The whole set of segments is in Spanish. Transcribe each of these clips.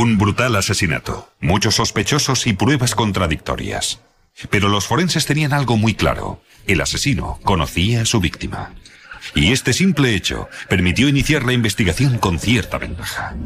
Un brutal asesinato, muchos sospechosos y pruebas contradictorias. Pero los forenses tenían algo muy claro. El asesino conocía a su víctima. Y este simple hecho permitió iniciar la investigación con cierta ventaja.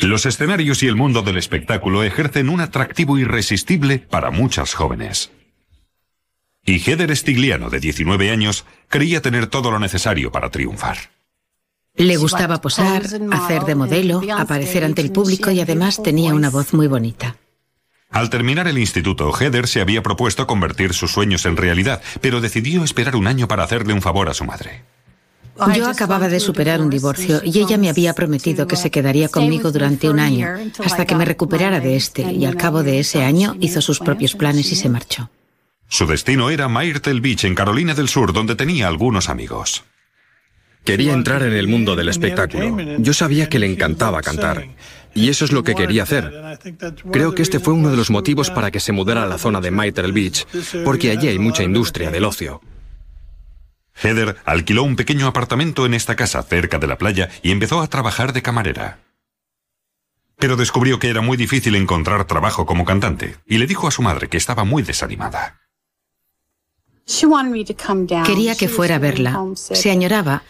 Los escenarios y el mundo del espectáculo ejercen un atractivo irresistible para muchas jóvenes. Y Heather Stigliano, de 19 años, creía tener todo lo necesario para triunfar. Le gustaba posar, hacer de modelo, aparecer ante el público y además tenía una voz muy bonita. Al terminar el instituto, Heather se había propuesto convertir sus sueños en realidad, pero decidió esperar un año para hacerle un favor a su madre. Yo acababa de superar un divorcio y ella me había prometido que se quedaría conmigo durante un año, hasta que me recuperara de este, y al cabo de ese año hizo sus propios planes y se marchó. Su destino era Myrtle Beach, en Carolina del Sur, donde tenía algunos amigos. Quería entrar en el mundo del espectáculo. Yo sabía que le encantaba cantar. Y eso es lo que quería hacer. Creo que este fue uno de los motivos para que se mudara a la zona de Myrtle Beach, porque allí hay mucha industria del ocio. Heather alquiló un pequeño apartamento en esta casa cerca de la playa y empezó a trabajar de camarera. Pero descubrió que era muy difícil encontrar trabajo como cantante y le dijo a su madre que estaba muy desanimada. Quería que fuera a verla. Se añoraba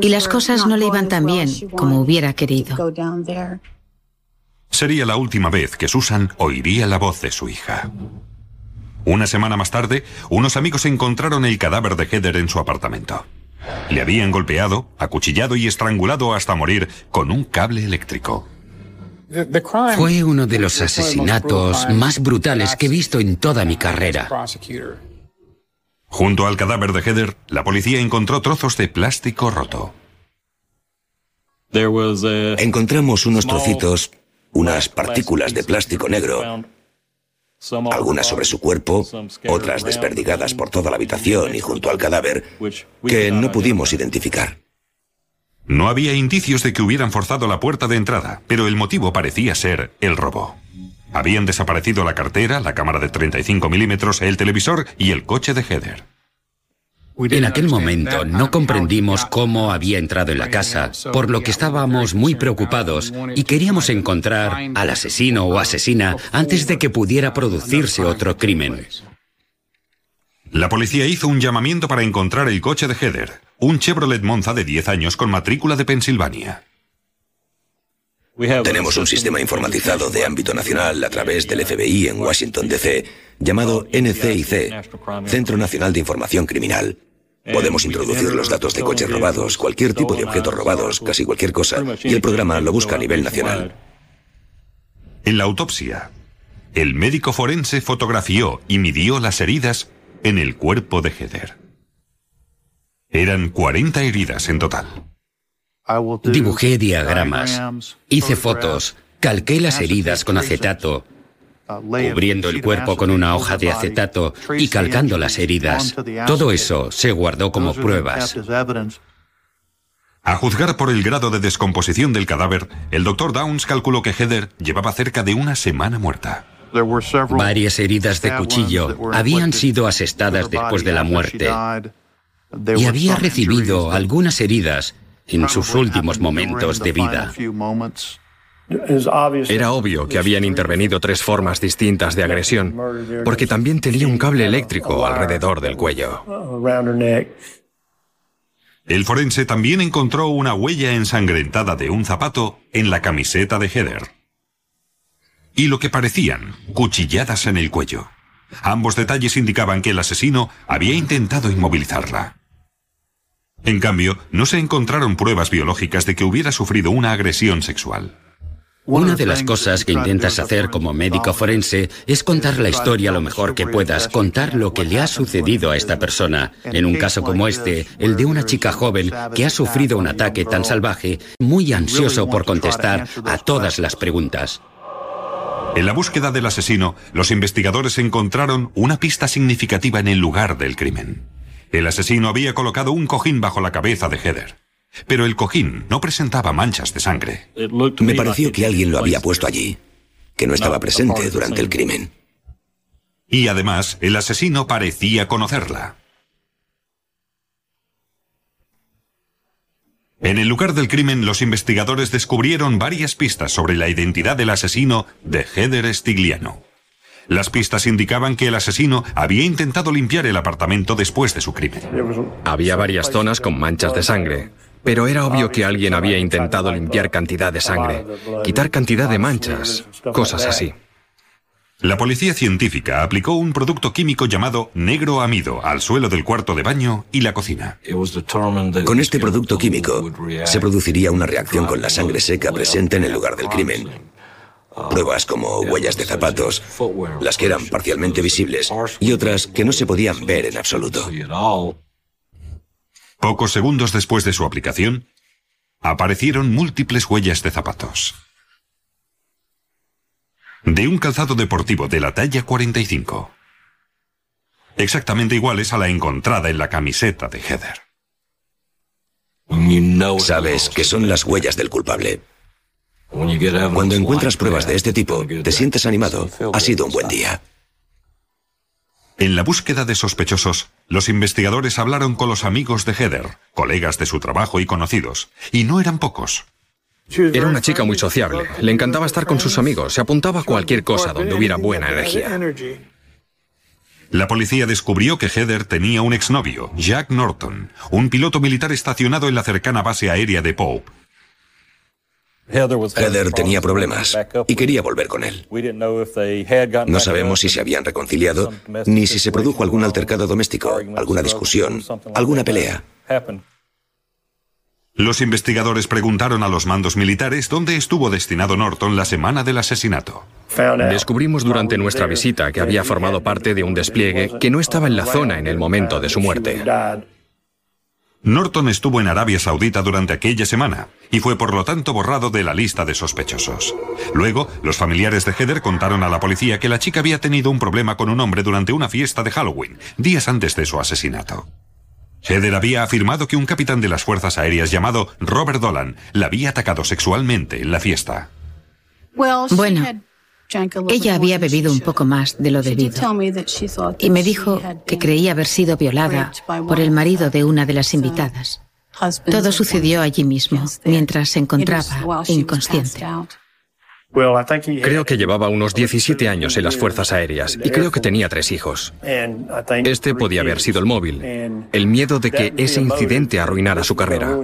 y las cosas no le iban tan bien como hubiera querido. Sería la última vez que Susan oiría la voz de su hija. Una semana más tarde, unos amigos encontraron el cadáver de Heather en su apartamento. Le habían golpeado, acuchillado y estrangulado hasta morir con un cable eléctrico. Fue uno de los asesinatos más brutales que he visto en toda mi carrera. Junto al cadáver de Heather, la policía encontró trozos de plástico roto. Encontramos unos trocitos, unas partículas de plástico negro, algunas sobre su cuerpo, otras desperdigadas por toda la habitación y junto al cadáver, que no pudimos identificar. No había indicios de que hubieran forzado la puerta de entrada, pero el motivo parecía ser el robo. Habían desaparecido la cartera, la cámara de 35 milímetros, el televisor y el coche de Heather. En aquel momento no comprendimos cómo había entrado en la casa, por lo que estábamos muy preocupados y queríamos encontrar al asesino o asesina antes de que pudiera producirse otro crimen. La policía hizo un llamamiento para encontrar el coche de Heather, un Chevrolet Monza de 10 años con matrícula de Pensilvania. Tenemos un sistema informatizado de ámbito nacional a través del FBI en Washington, D.C., llamado NCIC, Centro Nacional de Información Criminal. Podemos introducir los datos de coches robados, cualquier tipo de objetos robados, casi cualquier cosa, y el programa lo busca a nivel nacional. En la autopsia, el médico forense fotografió y midió las heridas en el cuerpo de Heather. Eran 40 heridas en total. Dibujé diagramas, hice fotos, calqué las heridas con acetato, cubriendo el cuerpo con una hoja de acetato y calcando las heridas. Todo eso se guardó como pruebas. A juzgar por el grado de descomposición del cadáver, el doctor Downs calculó que Heather llevaba cerca de una semana muerta. Varias heridas de cuchillo habían sido asestadas después de la muerte y había recibido algunas heridas en sus últimos momentos de vida. Era obvio que habían intervenido tres formas distintas de agresión, porque también tenía un cable eléctrico alrededor del cuello. El forense también encontró una huella ensangrentada de un zapato en la camiseta de Heather. Y lo que parecían cuchilladas en el cuello. Ambos detalles indicaban que el asesino había intentado inmovilizarla. En cambio, no se encontraron pruebas biológicas de que hubiera sufrido una agresión sexual. Una de las cosas que intentas hacer como médico forense es contar la historia lo mejor que puedas, contar lo que le ha sucedido a esta persona. En un caso como este, el de una chica joven que ha sufrido un ataque tan salvaje, muy ansioso por contestar a todas las preguntas. En la búsqueda del asesino, los investigadores encontraron una pista significativa en el lugar del crimen. El asesino había colocado un cojín bajo la cabeza de Heather. Pero el cojín no presentaba manchas de sangre. Me pareció que alguien lo había puesto allí, que no estaba presente durante el crimen. Y además, el asesino parecía conocerla. En el lugar del crimen, los investigadores descubrieron varias pistas sobre la identidad del asesino de Heather Stigliano. Las pistas indicaban que el asesino había intentado limpiar el apartamento después de su crimen. Había varias zonas con manchas de sangre, pero era obvio que alguien había intentado limpiar cantidad de sangre, quitar cantidad de manchas, cosas así. La policía científica aplicó un producto químico llamado negro amido al suelo del cuarto de baño y la cocina. Con este producto químico se produciría una reacción con la sangre seca presente en el lugar del crimen. Pruebas como huellas de zapatos, las que eran parcialmente visibles y otras que no se podían ver en absoluto. Pocos segundos después de su aplicación, aparecieron múltiples huellas de zapatos de un calzado deportivo de la talla 45. Exactamente iguales a la encontrada en la camiseta de Heather. Sabes que son las huellas del culpable. Cuando encuentras pruebas de este tipo, te sientes animado. Ha sido un buen día. En la búsqueda de sospechosos, los investigadores hablaron con los amigos de Heather, colegas de su trabajo y conocidos, y no eran pocos. Era una chica muy sociable. Le encantaba estar con sus amigos. Se apuntaba a cualquier cosa donde hubiera buena energía. La policía descubrió que Heather tenía un exnovio, Jack Norton, un piloto militar estacionado en la cercana base aérea de Pope. Heather tenía problemas y quería volver con él. No sabemos si se habían reconciliado ni si se produjo algún altercado doméstico, alguna discusión, alguna pelea. Los investigadores preguntaron a los mandos militares dónde estuvo destinado Norton la semana del asesinato. Descubrimos durante nuestra visita que había formado parte de un despliegue que no estaba en la zona en el momento de su muerte. Norton estuvo en Arabia Saudita durante aquella semana y fue por lo tanto borrado de la lista de sospechosos. Luego, los familiares de Heather contaron a la policía que la chica había tenido un problema con un hombre durante una fiesta de Halloween, días antes de su asesinato. Heather había afirmado que un capitán de las Fuerzas Aéreas llamado Robert Dolan la había atacado sexualmente en la fiesta. Bueno, ella había bebido un poco más de lo debido y me dijo que creía haber sido violada por el marido de una de las invitadas. Todo sucedió allí mismo, mientras se encontraba inconsciente. Creo que llevaba unos 17 años en las Fuerzas Aéreas y creo que tenía tres hijos. Este podía haber sido el móvil, el miedo de que ese incidente arruinara su carrera.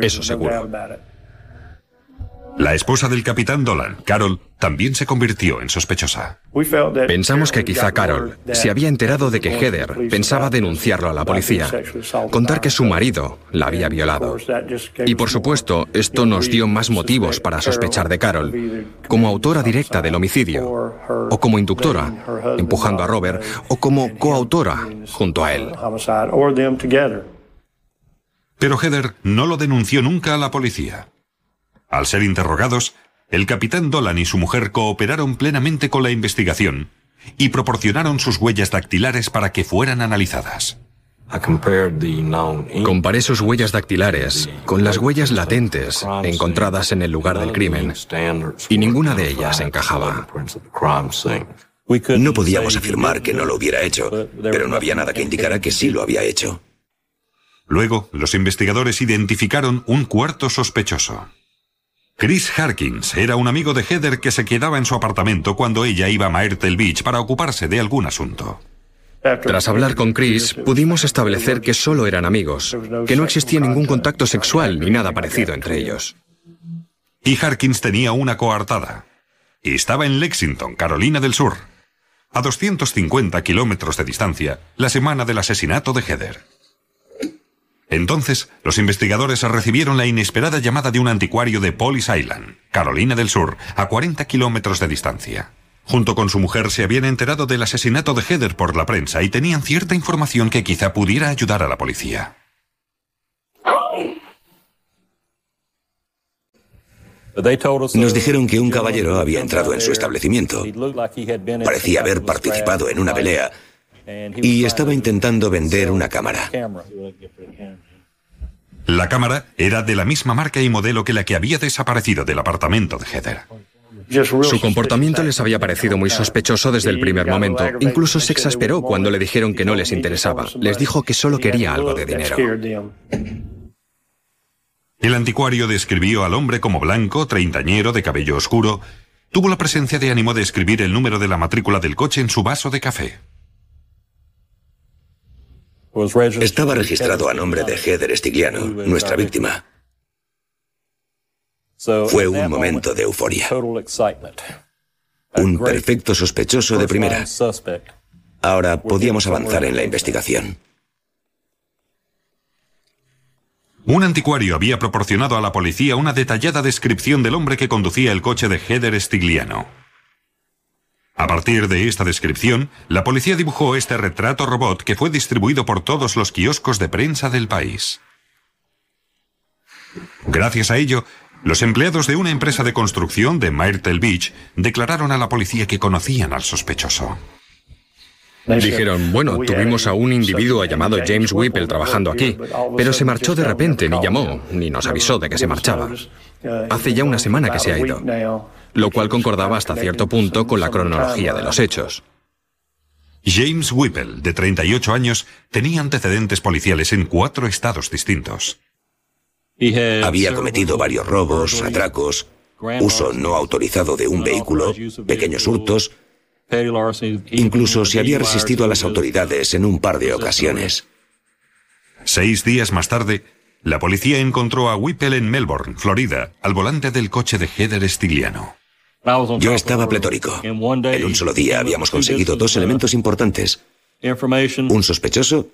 Eso seguro. La esposa del capitán Dolan, Carol, también se convirtió en sospechosa. Pensamos que quizá Carol se había enterado de que Heather pensaba denunciarlo a la policía, contar que su marido la había violado. Y por supuesto, esto nos dio más motivos para sospechar de Carol, como autora directa del homicidio, o como inductora, empujando a Robert, o como coautora junto a él. Pero Heather no lo denunció nunca a la policía. Al ser interrogados, el capitán Dolan y su mujer cooperaron plenamente con la investigación y proporcionaron sus huellas dactilares para que fueran analizadas. Comparé sus huellas dactilares con las huellas latentes encontradas en el lugar del crimen y ninguna de ellas encajaba. No podíamos afirmar que no lo hubiera hecho, pero no había nada que indicara que sí lo había hecho. Luego, los investigadores identificaron un cuarto sospechoso. Chris Harkins era un amigo de Heather que se quedaba en su apartamento cuando ella iba a Myrtle Beach para ocuparse de algún asunto. Tras hablar con Chris, pudimos establecer que solo eran amigos, que no existía ningún contacto sexual ni nada parecido entre ellos. Y Harkins tenía una coartada. Y estaba en Lexington, Carolina del Sur, a 250 kilómetros de distancia, la semana del asesinato de Heather. Entonces, los investigadores recibieron la inesperada llamada de un anticuario de Police Island, Carolina del Sur, a 40 kilómetros de distancia. Junto con su mujer se habían enterado del asesinato de Heather por la prensa y tenían cierta información que quizá pudiera ayudar a la policía. Nos dijeron que un caballero había entrado en su establecimiento. Parecía haber participado en una pelea y estaba intentando vender una cámara. La cámara era de la misma marca y modelo que la que había desaparecido del apartamento de Heather. Su comportamiento les había parecido muy sospechoso desde el primer momento. Incluso se exasperó cuando le dijeron que no les interesaba. Les dijo que solo quería algo de dinero. El anticuario describió al hombre como blanco, treintañero, de cabello oscuro. Tuvo la presencia de ánimo de escribir el número de la matrícula del coche en su vaso de café. Estaba registrado a nombre de Heather Stigliano, nuestra víctima. Fue un momento de euforia. Un perfecto sospechoso de primera. Ahora podíamos avanzar en la investigación. Un anticuario había proporcionado a la policía una detallada descripción del hombre que conducía el coche de Heather Stigliano. A partir de esta descripción, la policía dibujó este retrato robot que fue distribuido por todos los kioscos de prensa del país. Gracias a ello, los empleados de una empresa de construcción de Myrtle Beach declararon a la policía que conocían al sospechoso. Dijeron, bueno, tuvimos a un individuo llamado James Whipple trabajando aquí, pero se marchó de repente, ni llamó, ni nos avisó de que se marchaba. Hace ya una semana que se ha ido, lo cual concordaba hasta cierto punto con la cronología de los hechos. James Whipple, de 38 años, tenía antecedentes policiales en cuatro estados distintos. Había cometido varios robos, atracos, uso no autorizado de un vehículo, pequeños hurtos, incluso se había resistido a las autoridades en un par de ocasiones. Seis días más tarde, la policía encontró a Whipple en Melbourne, Florida, al volante del coche de Heather Stigliano. Yo estaba pletórico. En un solo día habíamos conseguido dos elementos importantes. Un sospechoso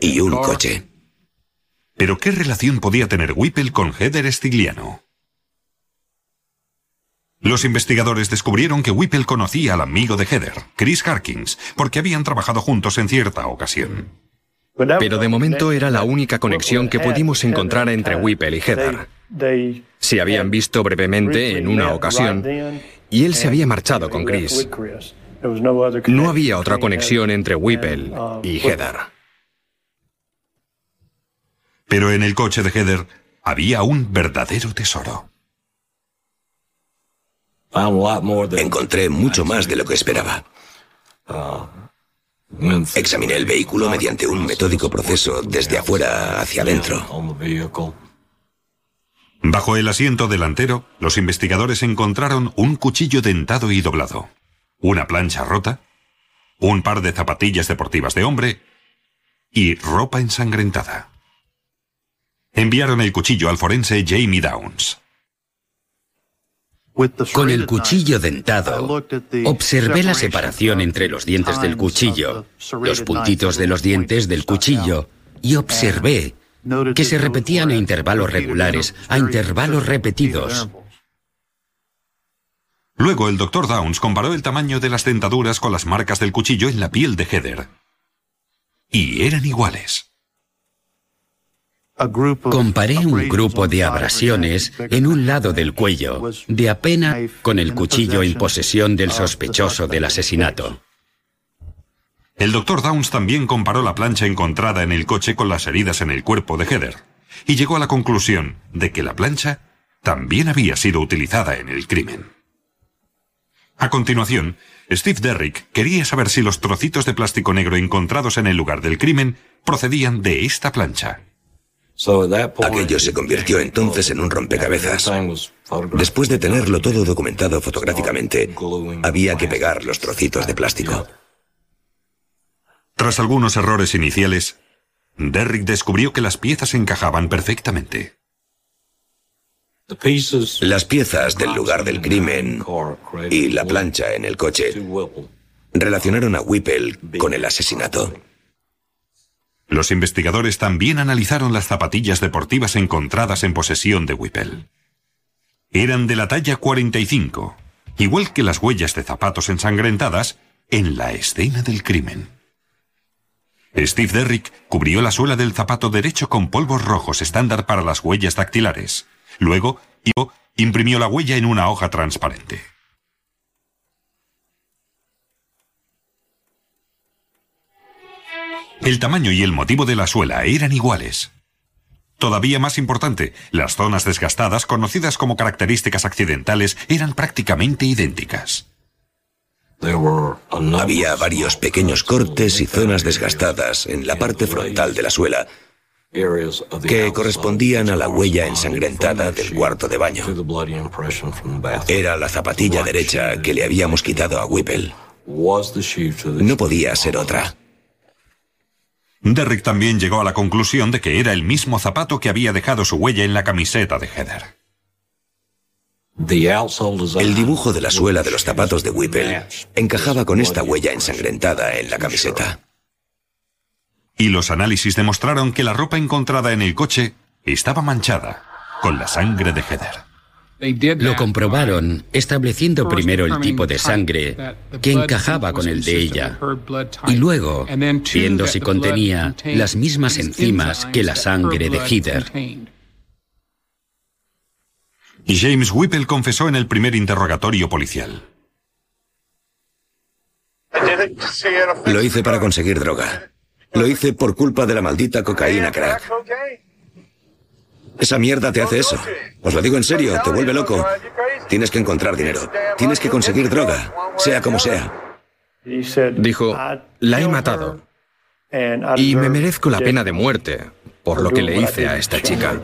y un coche. Pero ¿qué relación podía tener Whipple con Heather Stigliano? Los investigadores descubrieron que Whipple conocía al amigo de Heather, Chris Harkins, porque habían trabajado juntos en cierta ocasión. Pero de momento era la única conexión que pudimos encontrar entre Whipple y Heather. Se habían visto brevemente en una ocasión y él se había marchado con Chris. No había otra conexión entre Whipple y Heather. Pero en el coche de Heather había un verdadero tesoro. Encontré mucho más de lo que esperaba. Examiné el vehículo mediante un metódico proceso desde afuera hacia adentro. Bajo el asiento delantero, los investigadores encontraron un cuchillo dentado y doblado, una plancha rota, un par de zapatillas deportivas de hombre y ropa ensangrentada. Enviaron el cuchillo al forense Jamie Downs. Con el cuchillo dentado, observé la separación entre los dientes del cuchillo, los puntitos de los dientes del cuchillo, y observé que se repetían a intervalos regulares, a intervalos repetidos. Luego el doctor Downs comparó el tamaño de las dentaduras con las marcas del cuchillo en la piel de Heather. Y eran iguales. Comparé un grupo de abrasiones en un lado del cuello, de apena con el cuchillo en posesión del sospechoso del asesinato. El doctor Downs también comparó la plancha encontrada en el coche con las heridas en el cuerpo de Heather, y llegó a la conclusión de que la plancha también había sido utilizada en el crimen. A continuación, Steve Derrick quería saber si los trocitos de plástico negro encontrados en el lugar del crimen procedían de esta plancha. Aquello se convirtió entonces en un rompecabezas. Después de tenerlo todo documentado fotográficamente, había que pegar los trocitos de plástico. Tras algunos errores iniciales, Derrick descubrió que las piezas encajaban perfectamente. Las piezas del lugar del crimen y la plancha en el coche relacionaron a Whipple con el asesinato. Los investigadores también analizaron las zapatillas deportivas encontradas en posesión de Whipple. Eran de la talla 45, igual que las huellas de zapatos ensangrentadas en la escena del crimen. Steve Derrick cubrió la suela del zapato derecho con polvos rojos estándar para las huellas dactilares. Luego, imprimió la huella en una hoja transparente. El tamaño y el motivo de la suela eran iguales. Todavía más importante, las zonas desgastadas, conocidas como características accidentales, eran prácticamente idénticas. Había varios pequeños cortes y zonas desgastadas en la parte frontal de la suela que correspondían a la huella ensangrentada del cuarto de baño. Era la zapatilla derecha que le habíamos quitado a Whipple. No podía ser otra. Derrick también llegó a la conclusión de que era el mismo zapato que había dejado su huella en la camiseta de Heather. El dibujo de la suela de los zapatos de Whipple encajaba con esta huella ensangrentada en la camiseta. Y los análisis demostraron que la ropa encontrada en el coche estaba manchada con la sangre de Heather. Lo comprobaron estableciendo primero el tipo de sangre que encajaba con el de ella y luego viendo si contenía las mismas enzimas que la sangre de Heather. James Whipple confesó en el primer interrogatorio policial. Lo hice para conseguir droga. Lo hice por culpa de la maldita cocaína, crack. Esa mierda te hace eso. Os lo digo en serio, te vuelve loco. Tienes que encontrar dinero. Tienes que conseguir droga, sea como sea. Dijo, la he matado. Y me merezco la pena de muerte por lo que le hice a esta chica.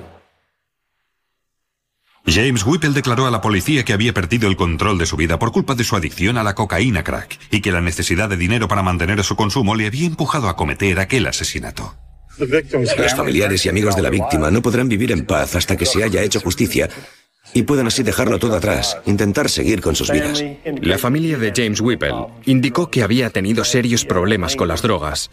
James Whipple declaró a la policía que había perdido el control de su vida por culpa de su adicción a la cocaína crack y que la necesidad de dinero para mantener su consumo le había empujado a cometer aquel asesinato. Los familiares y amigos de la víctima no podrán vivir en paz hasta que se haya hecho justicia y puedan así dejarlo todo atrás, intentar seguir con sus vidas. La familia de James Whipple indicó que había tenido serios problemas con las drogas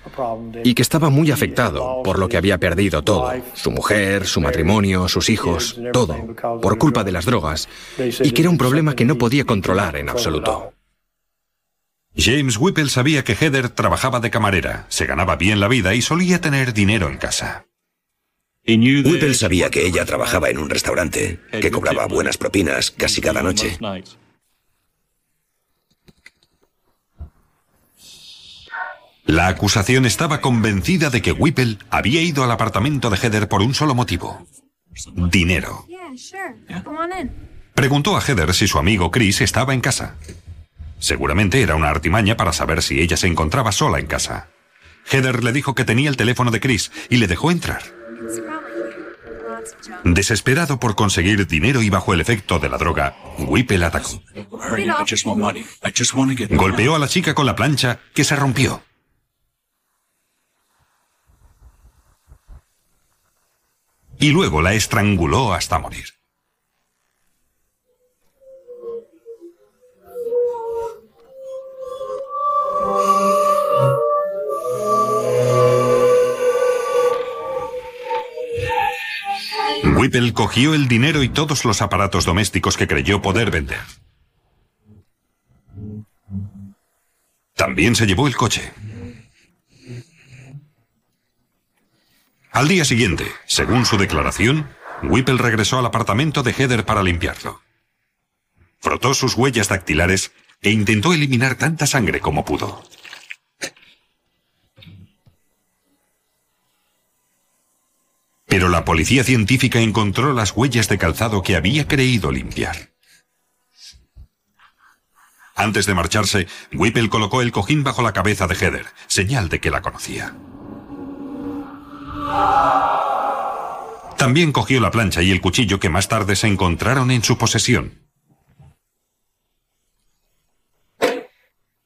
y que estaba muy afectado por lo que había perdido todo, su mujer, su matrimonio, sus hijos, todo, por culpa de las drogas, y que era un problema que no podía controlar en absoluto. James Whipple sabía que Heather trabajaba de camarera, se ganaba bien la vida y solía tener dinero en casa. Whipple sabía que ella trabajaba en un restaurante, que cobraba buenas propinas casi cada noche. La acusación estaba convencida de que Whipple había ido al apartamento de Heather por un solo motivo. Dinero. Preguntó a Heather si su amigo Chris estaba en casa. Seguramente era una artimaña para saber si ella se encontraba sola en casa. Heather le dijo que tenía el teléfono de Chris y le dejó entrar. Desesperado por conseguir dinero y bajo el efecto de la droga, Whipple atacó. Golpeó a la chica con la plancha que se rompió. Y luego la estranguló hasta morir. Whipple cogió el dinero y todos los aparatos domésticos que creyó poder vender. También se llevó el coche. Al día siguiente, según su declaración, Whipple regresó al apartamento de Heather para limpiarlo. Frotó sus huellas dactilares e intentó eliminar tanta sangre como pudo. Pero la policía científica encontró las huellas de calzado que había creído limpiar. Antes de marcharse, Whipple colocó el cojín bajo la cabeza de Heather, señal de que la conocía. También cogió la plancha y el cuchillo que más tarde se encontraron en su posesión.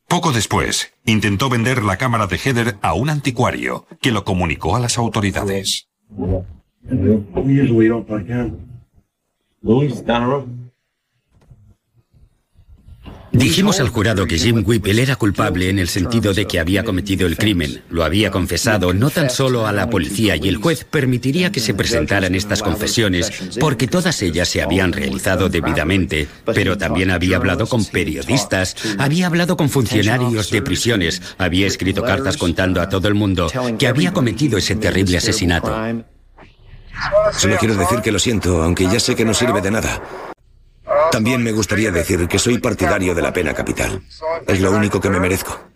Poco después, intentó vender la cámara de Heather a un anticuario, que lo comunicó a las autoridades. And we usually don't like him. Louis Donnarumma. Dijimos al jurado que Jim Whipple era culpable en el sentido de que había cometido el crimen, lo había confesado no tan solo a la policía y el juez permitiría que se presentaran estas confesiones porque todas ellas se habían realizado debidamente, pero también había hablado con periodistas, había hablado con funcionarios de prisiones, había escrito cartas contando a todo el mundo que había cometido ese terrible asesinato. Solo quiero decir que lo siento, aunque ya sé que no sirve de nada. También me gustaría decir que soy partidario de la pena capital. Es lo único que me merezco.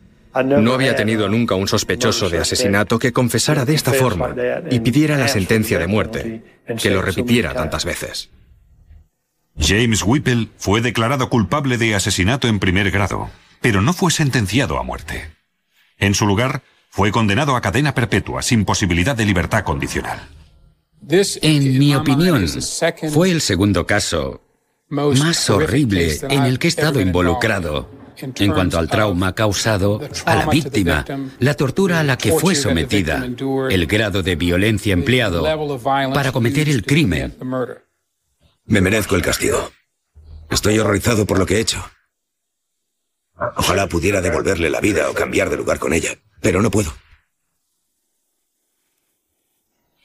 No había tenido nunca un sospechoso de asesinato que confesara de esta forma y pidiera la sentencia de muerte, que lo repitiera tantas veces. James Whipple fue declarado culpable de asesinato en primer grado, pero no fue sentenciado a muerte. En su lugar, fue condenado a cadena perpetua sin posibilidad de libertad condicional. En mi opinión, fue el segundo caso más horrible en el que he estado involucrado en cuanto al trauma causado a la víctima, la tortura a la que fue sometida, el grado de violencia empleado para cometer el crimen. Me merezco el castigo. Estoy horrorizado por lo que he hecho. Ojalá pudiera devolverle la vida o cambiar de lugar con ella, pero no puedo.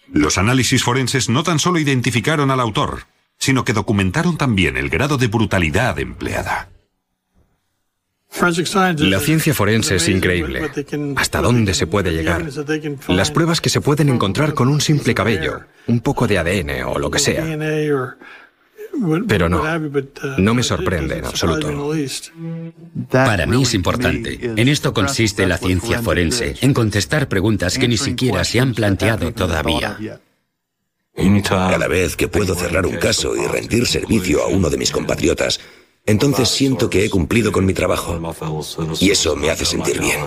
Los análisis forenses no tan solo identificaron al autor, sino que documentaron también el grado de brutalidad empleada. La ciencia forense es increíble. ¿Hasta dónde se puede llegar? Las pruebas que se pueden encontrar con un simple cabello, un poco de ADN o lo que sea. Pero no, no me sorprende en absoluto. Para mí es importante. En esto consiste la ciencia forense, en contestar preguntas que ni siquiera se han planteado todavía. Cada vez que puedo cerrar un caso y rendir servicio a uno de mis compatriotas, entonces siento que he cumplido con mi trabajo. Y eso me hace sentir bien.